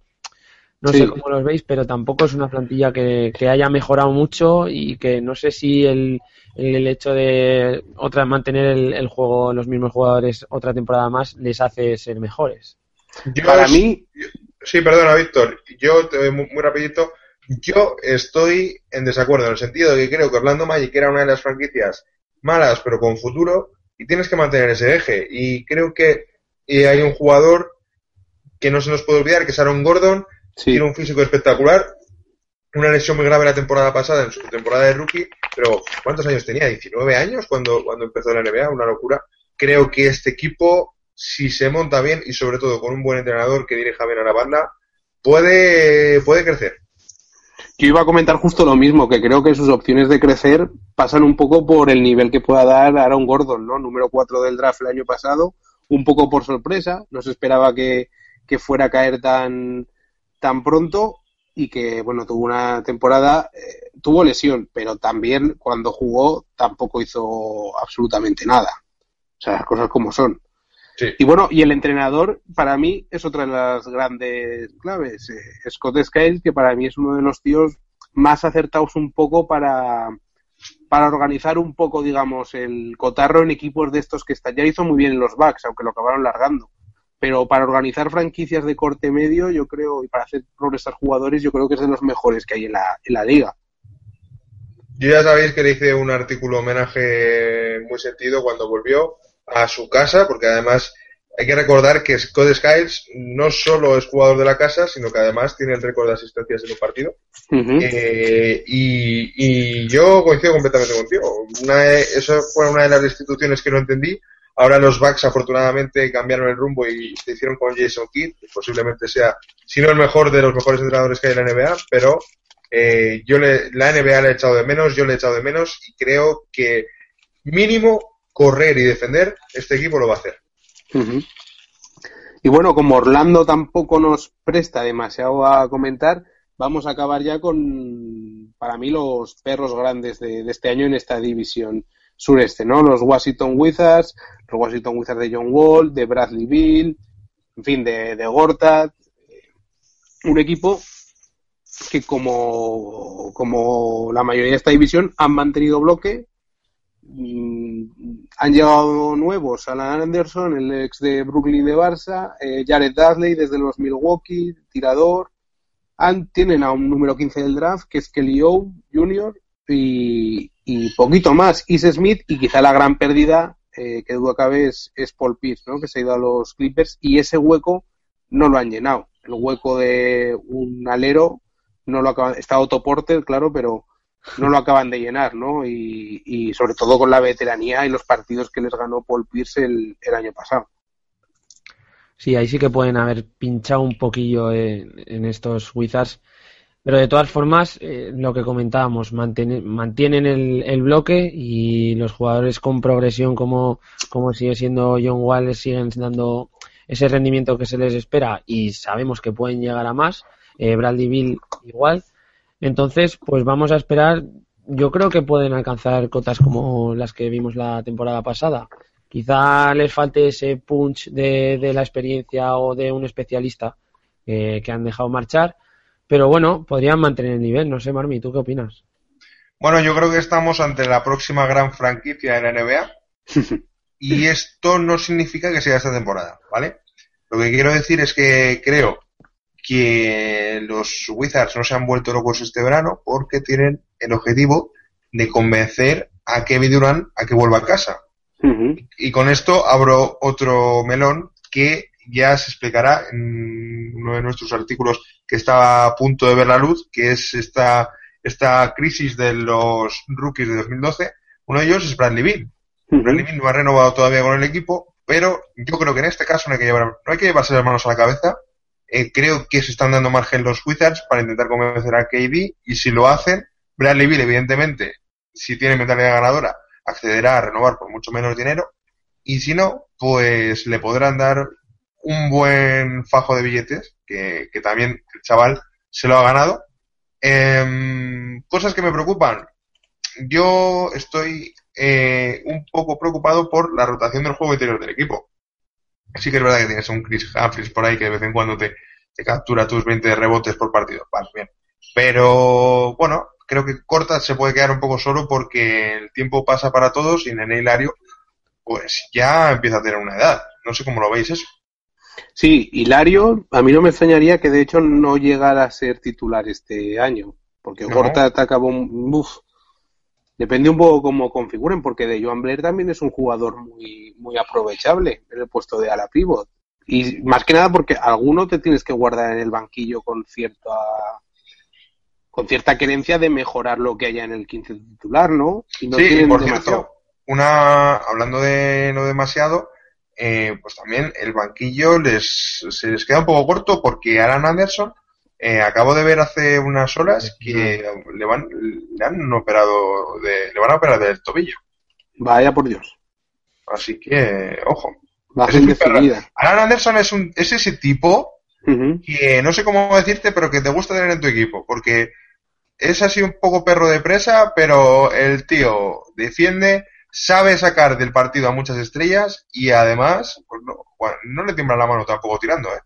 No sé cómo los veis, pero tampoco es una plantilla que, haya mejorado mucho y que no sé si el, el hecho de otra mantener el, juego los mismos jugadores otra temporada más les hace ser mejores. Para mí, sí, perdona, Víctor. Yo muy, muy rapidito. Yo estoy en desacuerdo en el sentido de que creo que Orlando Magic era una de las franquicias malas pero con futuro y tienes que mantener ese eje. Y creo que eh, hay un jugador que no se nos puede olvidar, que es Aaron Gordon, tiene un físico espectacular, una lesión muy grave la temporada pasada, en su temporada de rookie, pero ¿cuántos años tenía? ¿19 años cuando, cuando empezó la NBA? Una locura. Creo que este equipo, si se monta bien y sobre todo con un buen entrenador que dirija bien a la banda, puede, puede crecer. Yo iba a comentar justo lo mismo, que creo que sus opciones de crecer pasan un poco por el nivel que pueda dar Aaron Gordon, ¿no? Número 4 del draft el año pasado, un poco por sorpresa, no se esperaba que, fuera a caer tan, tan pronto y que, bueno, tuvo una temporada, eh, tuvo lesión, pero también cuando jugó tampoco hizo absolutamente nada. O sea, las cosas como son. Y bueno, y el entrenador para mí es otra de las grandes claves. Eh, Scott Skiles, que para mí es uno de los tíos más acertados un poco para, para organizar un poco, digamos, el cotarro en equipos de estos que están. Ya hizo muy bien en los backs, aunque lo acabaron largando. Pero para organizar franquicias de corte medio, yo creo, y para hacer progresar jugadores, yo creo que es de los mejores que hay en la, en la liga. Yo ya sabéis que le hice un artículo homenaje muy sentido cuando volvió a su casa, porque además hay que recordar que Scott Skiles no solo es jugador de la casa, sino que además tiene el récord de asistencias en un partido. Eh, y, yo coincido completamente contigo. Una, eso fue una de las instituciones que no entendí. Ahora los Bucks afortunadamente cambiaron el rumbo y se hicieron con Jason Kidd, que posiblemente sea, si no el mejor de los mejores entrenadores que hay en la NBA, pero eh, yo le, la NBA le he echado de menos, yo le he echado de menos y creo que mínimo correr y defender, este equipo lo va a hacer. Y bueno, como Orlando tampoco nos presta demasiado a comentar, vamos a acabar ya con, para mí, los perros grandes de, este año en esta división sureste, ¿no? Los Washington Wizards, los Washington Wizards de John Wall, de Bradley Bill, en fin, de, de Gortat. Un equipo que como, como la mayoría de esta división han mantenido bloque, han llegado nuevos, Alan Anderson, el ex de Brooklyn de Barça, eh, Jared Dudley desde los Milwaukee, tirador. tienen a un número 15 del draft, que es Kelly O Jr., y, poquito más, Is Smith, y quizá la gran pérdida, eh, que duda cabe, es, Paul Pierce, ¿no? que se ha ido a los Clippers, y ese hueco no lo han llenado. El hueco de un alero no lo acaban. Está Otto Porter, claro, pero no lo acaban de llenar, ¿no? Y, sobre todo con la veteranía y los partidos que les ganó Paul Pierce el, año pasado. Sí, ahí sí que pueden haber pinchado un poquillo en, estos Wizards. Pero de todas formas, eh, lo que comentábamos, mantienen, el, bloque y los jugadores con progresión como, como sigue siendo John Wall siguen dando ese rendimiento que se les espera y sabemos que pueden llegar a más. Eh, Bradley Bill igual. Entonces, pues vamos a esperar. Yo creo que pueden alcanzar cotas como las que vimos la temporada pasada. Quizá les falte ese punch de, la experiencia o de un especialista que han dejado marchar. Pero bueno, podrían mantener el nivel. No sé, Marmi, ¿tú qué opinas? Bueno, yo creo que estamos ante la próxima gran franquicia de la NBA. y esto no significa que sea esta temporada, ¿vale? Lo que quiero decir es que creo que los Wizards no se han vuelto locos este verano porque tienen el objetivo de convencer a Kevin Durant a que vuelva a casa. Y con esto abro otro melón que ya se explicará en uno de nuestros artículos que estaba a punto de ver la luz, que es esta, esta crisis de los rookies de 2012. Uno de ellos es Bradley Beal. Bradley Beal no ha renovado todavía con el equipo, pero yo creo que en este caso no hay que, llevar, no hay que llevarse las manos a la cabeza. Eh, creo que se están dando margen los Wizards para intentar convencer a KD y si lo hacen, Bradley Beal evidentemente, si tiene mentalidad ganadora, accederá a renovar por mucho menos dinero y si no, pues le podrán dar un buen fajo de billetes, que, también el chaval se lo ha ganado. Em, cosas que me preocupan. Yo estoy eh, un poco preocupado por la rotación del juego interior del equipo. Sí que es verdad que tienes un Chris Humphries por ahí que de vez en cuando te, captura tus 20 rebotes por partido. Vale, bien. Pero, bueno, creo que Corta se puede quedar un poco solo porque el tiempo pasa para todos y en el Hilario, pues ya empieza a tener una edad. No sé cómo lo veis eso. Sí, Hilario, a mí no me extrañaría que de hecho no llegara a ser titular este año, porque Corta acabó, uf, depende un poco cómo configuren, porque de Joan Blair también es un jugador muy, muy aprovechable en el puesto de ala pivot. Y más que nada porque alguno te tienes que guardar en el banquillo con cierta con cierta querencia de mejorar lo que haya en el 15 titular, ¿no? Y no sí, por cierto, una, hablando de no demasiado, eh, pues también el banquillo les, se les queda un poco corto porque Alan Anderson, eh, acabo de ver hace unas horas que le, van, le han operado, de, le van a operar del tobillo. Vaya por Dios. Así que, ojo. Alan Anderson es, un, es ese tipo que no sé cómo decirte, pero que te gusta tener en tu equipo, porque es así un poco perro de presa, pero el tío defiende, sabe sacar del partido a muchas estrellas y además pues no, le tiembla la mano tampoco tirando, ¿eh?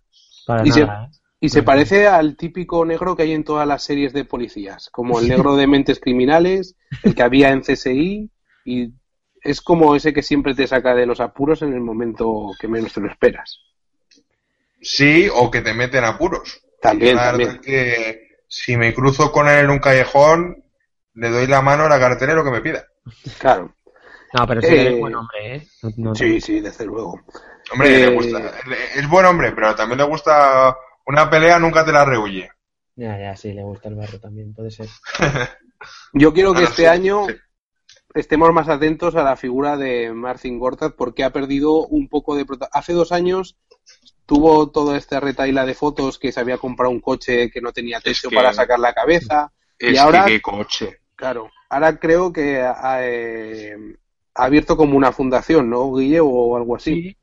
y, se, ¿eh? Y se parece al típico negro que hay en todas las series de policías, como el negro de mentes criminales, el que había en CSI, y es como ese que siempre te saca de los apuros en el momento que menos te lo esperas. Sí, o que te meten apuros. También, también. Que si me cruzo con él en un callejón, le doy la mano a la cartera lo que me pida. Claro. No, pero sí es buen hombre, ¿eh? sí, sí, desde luego. Hombre, le eh, gusta. Es buen hombre, pero también le gusta una pelea, nunca te la rehuye. Ya, ya, sí, le gusta el barro también, puede ser. Yo quiero que este año estemos más atentos a la figura de Marcin Gortat porque ha perdido un poco de... Hace dos años tuvo toda esta retaila de fotos que se había comprado un coche que no tenía techo para sacar la cabeza. y ahora, qué coche. Claro, ahora creo que eh, ha abierto como una fundación, ¿no, Guille? O algo así.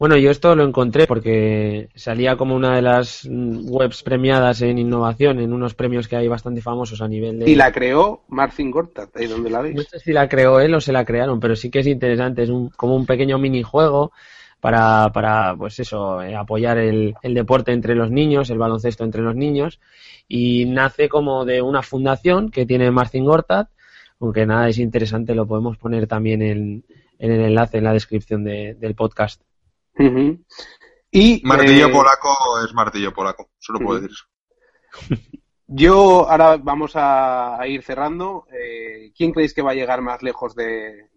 Bueno, yo esto lo encontré porque salía como una de las webs premiadas en innovación en unos premios que hay bastante famosos a nivel de... Y la creó Martin Gortat, ahí donde la veis. No sé si la creó él o se la crearon, pero sí que es interesante, es un, como un pequeño minijuego para, para pues eso, eh, apoyar el, el deporte entre los niños, el baloncesto entre los niños, y nace como de una fundación que tiene Martin Gortat aunque nada es interesante, lo podemos poner también en, el enlace en la descripción del podcast. Y, martillo eh, polaco es martillo polaco, solo puedo decir eso. Yo ahora vamos a, ir cerrando. Eh, ¿Quién creéis que va a llegar más lejos de,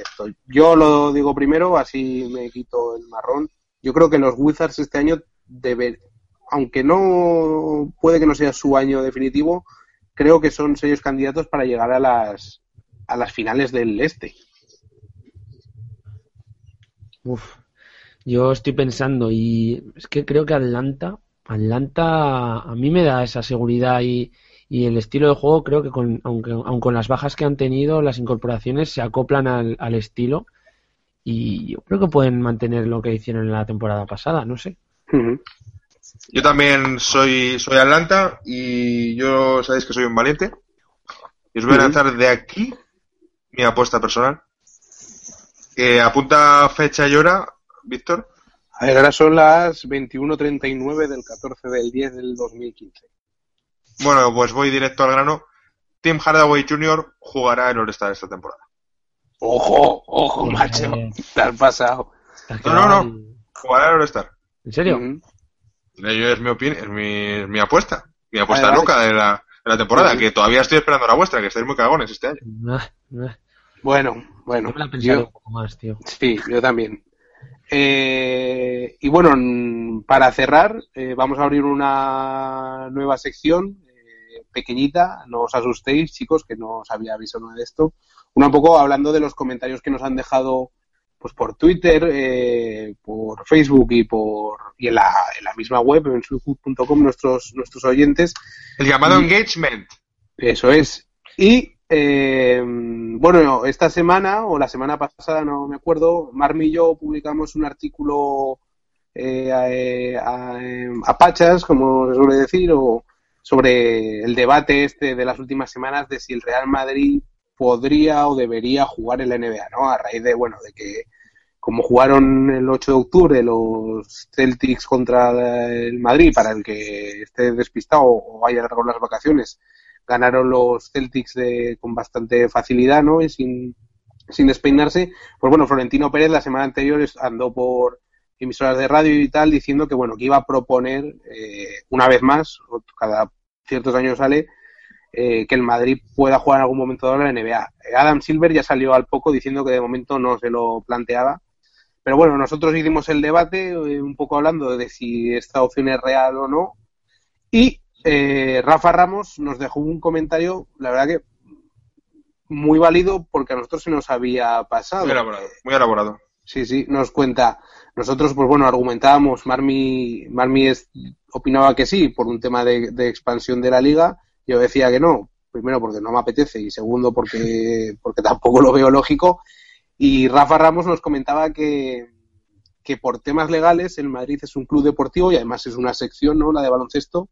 esto? Yo lo digo primero, así me quito el marrón. Yo creo que los Wizards este año deben, aunque no puede que no sea su año definitivo, creo que son serios candidatos para llegar a las, a las finales del este. Uf, yo estoy pensando y es que creo que Atlanta, Atlanta a mí me da esa seguridad y, y el estilo de juego creo que con, aunque, aun con las bajas que han tenido, las incorporaciones se acoplan al, al estilo y yo creo que pueden mantener lo que hicieron en la temporada pasada, no sé. Yo también soy, soy Atlanta y yo sabéis que soy un valiente. Y os voy a lanzar de aquí mi apuesta personal. Que apunta fecha y hora, Víctor. A ver, ahora son las 21.39 del 14 del 10 del 2015. Bueno, pues voy directo al grano. Tim Hardaway Jr. jugará en All-Star esta temporada. Ojo, ojo, macho. Te has pasado. No, no, no. Jugará en All-Star. ¿En serio? Es mi opinión, es mi, mi apuesta. Mi apuesta loca de la, de la temporada, que todavía estoy esperando la vuestra, que estáis muy cagones este año. Bueno, bueno. Yo un poco más, tío. Sí, yo también. Eh, y bueno, para cerrar, eh, vamos a abrir una nueva sección eh, pequeñita. No os asustéis, chicos, que no os había avisado nada de esto. Un poco hablando de los comentarios que nos han dejado pues por Twitter, por Facebook y por y en la, en la misma web, en suhood.com, nuestros, nuestros oyentes. El llamado engagement. Eso es. Y eh, bueno, esta semana o la semana pasada, no me acuerdo, Marmi y yo publicamos un artículo eh, a, pachas, como se suele decir, o sobre el debate este de las últimas semanas de si el Real Madrid podría o debería jugar en la NBA, ¿no? A raíz de, bueno, de que como jugaron el 8 de octubre los Celtics contra el Madrid, para el que esté despistado o haya largado las vacaciones, ganaron los Celtics de, con bastante facilidad, ¿no? Y sin, sin despeinarse. Pues bueno, Florentino Pérez la semana anterior andó por emisoras de radio y tal diciendo que bueno, que iba a proponer eh, una vez más, cada ciertos años sale, eh, que el Madrid pueda jugar en algún momento dado la NBA. Adam Silver ya salió al poco diciendo que de momento no se lo planteaba. Pero bueno, nosotros hicimos el debate eh, un poco hablando de si esta opción es real o no. Y eh, Rafa Ramos nos dejó un comentario, la verdad que muy válido porque a nosotros se nos había pasado. Muy elaborado. Muy elaborado. Sí, sí, nos cuenta. Nosotros, pues bueno, argumentábamos, Marmi, Marmi opinaba que sí, por un tema de, expansión de la liga. Yo decía que no, primero porque no me apetece y segundo porque, porque tampoco lo veo lógico. Y Rafa Ramos nos comentaba que, que por temas legales el Madrid es un club deportivo y además es una sección, ¿no? La de baloncesto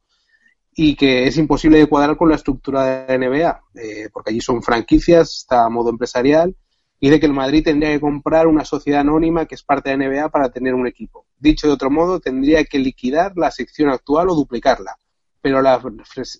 y que es imposible de cuadrar con la estructura de la NBA, eh, porque allí son franquicias, está a modo empresarial, y de que el Madrid tendría que comprar una sociedad anónima que es parte de la NBA para tener un equipo. Dicho de otro modo, tendría que liquidar la sección actual o duplicarla, pero la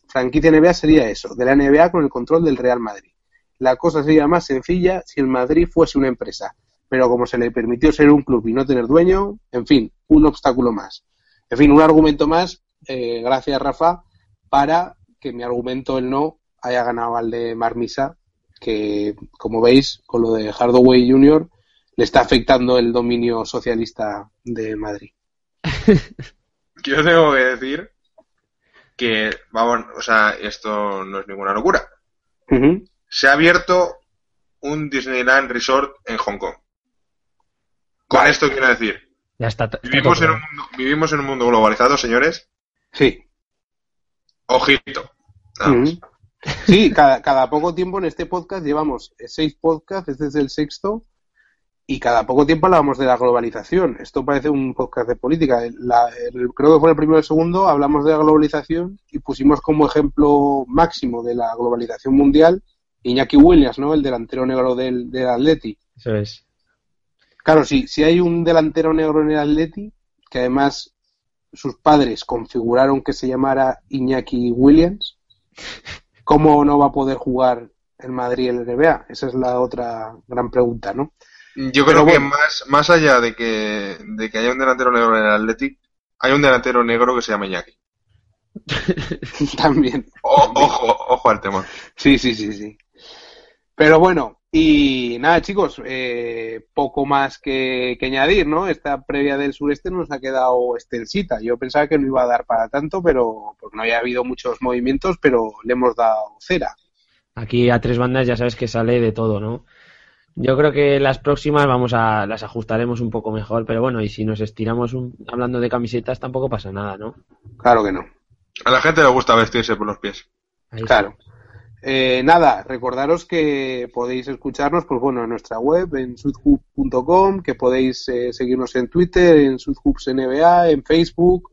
franquicia NBA sería eso, de la NBA con el control del Real Madrid. La cosa sería más sencilla si el Madrid fuese una empresa, pero como se le permitió ser un club y no tener dueño, en fin, un obstáculo más. En fin, un argumento más, eh, gracias Rafa, para que mi argumento el no haya ganado al de Marmisa, que como veis, con lo de Hardaway Jr., le está afectando el dominio socialista de Madrid. Yo tengo que decir que, vamos, o sea, esto no es ninguna locura. Se ha abierto un Disneyland Resort en Hong Kong. Con esto quiero decir, ya está, vivimos, en un mundo, vivimos en un mundo globalizado, señores. Sí. Ojito. Sí, cada, cada poco tiempo en este podcast llevamos seis podcasts, este es el sexto, y cada poco tiempo hablamos de la globalización. Esto parece un podcast de política. creo que fue el primero y el segundo, hablamos de la globalización y pusimos como ejemplo máximo de la globalización mundial Iñaki Williams, ¿no? El delantero negro del, del Atleti. Eso es. Claro, si, si hay un delantero negro en el Atleti, que además sus padres configuraron que se llamara Iñaki Williams, ¿cómo no va a poder jugar el Madrid en el NBA? Esa es la otra gran pregunta, ¿no? Yo creo que más, más allá de que, de que haya un delantero negro en el Athletic, hay un delantero negro que se llama Iñaki. También. ojo, ojo al tema. Sí, sí, sí, sí. Pero bueno, y nada, chicos, eh, poco más que, añadir, ¿no? Esta previa del sureste nos ha quedado extensita. Yo pensaba que no iba a dar para tanto, pero porque no había habido muchos movimientos, pero le hemos dado cera. Aquí a tres bandas ya sabes que sale de todo, ¿no? Yo creo que las próximas vamos a las ajustaremos un poco mejor, pero bueno, y si nos estiramos hablando de camisetas tampoco pasa nada, ¿no? Claro que no. A la gente le gusta vestirse por los pies. claro. Eh, nada, recordaros que podéis escucharnos, pues bueno, en nuestra web, en sudhub.com, que podéis eh, seguirnos en Twitter, en sudhubsnba, en Facebook,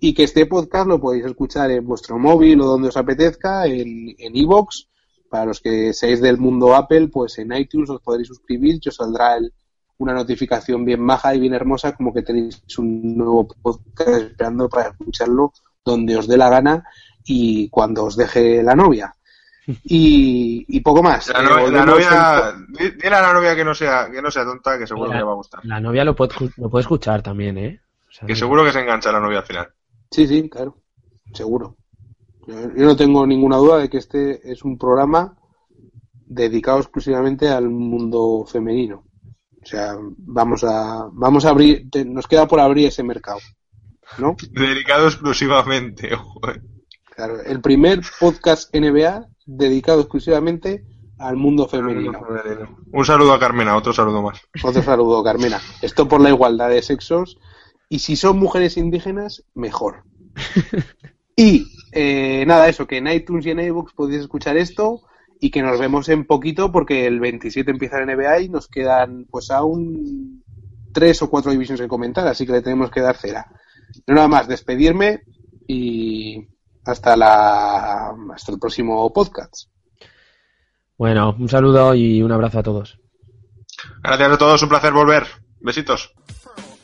y que este podcast lo podéis escuchar en vuestro móvil o donde os apetezca, en iVoox. Para los que seáis del mundo Apple, pues en iTunes os podréis suscribir, que os saldrá el, una notificación bien maja y bien hermosa, como que tenéis un nuevo podcast esperando para escucharlo donde os dé la gana y cuando os deje la novia. Y, poco más. La, novia, dile a la novia que no sea, que no sea tonta, que seguro que le va a gustar. La novia lo puede, lo puede escuchar también, ¿eh? que seguro que se engancha la novia al final. Sí, sí, claro, seguro. Yo no tengo ninguna duda de que este es un programa dedicado exclusivamente al mundo femenino. O sea, vamos a, vamos a abrir, nos queda por abrir ese mercado, ¿no? Dedicado exclusivamente, eh. Claro, el primer podcast NBA dedicado exclusivamente al mundo femenino. Un saludo a Carmena, otro saludo más. Otro saludo, Carmena. Esto por la igualdad de sexos. Y si son mujeres indígenas, mejor. y eh, nada, eso, que en iTunes y en iBooks podéis escuchar esto y que nos vemos en poquito porque el 27 empieza la NBA y nos quedan pues aún tres o cuatro divisiones que comentar, así que le tenemos que dar cera. Pero nada más, despedirme y hasta, la, hasta el próximo podcast. Bueno, un saludo y un abrazo a todos. Gracias a todos, un placer volver. Besitos.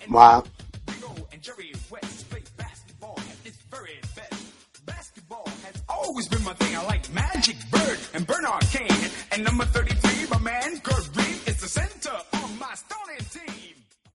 Bye.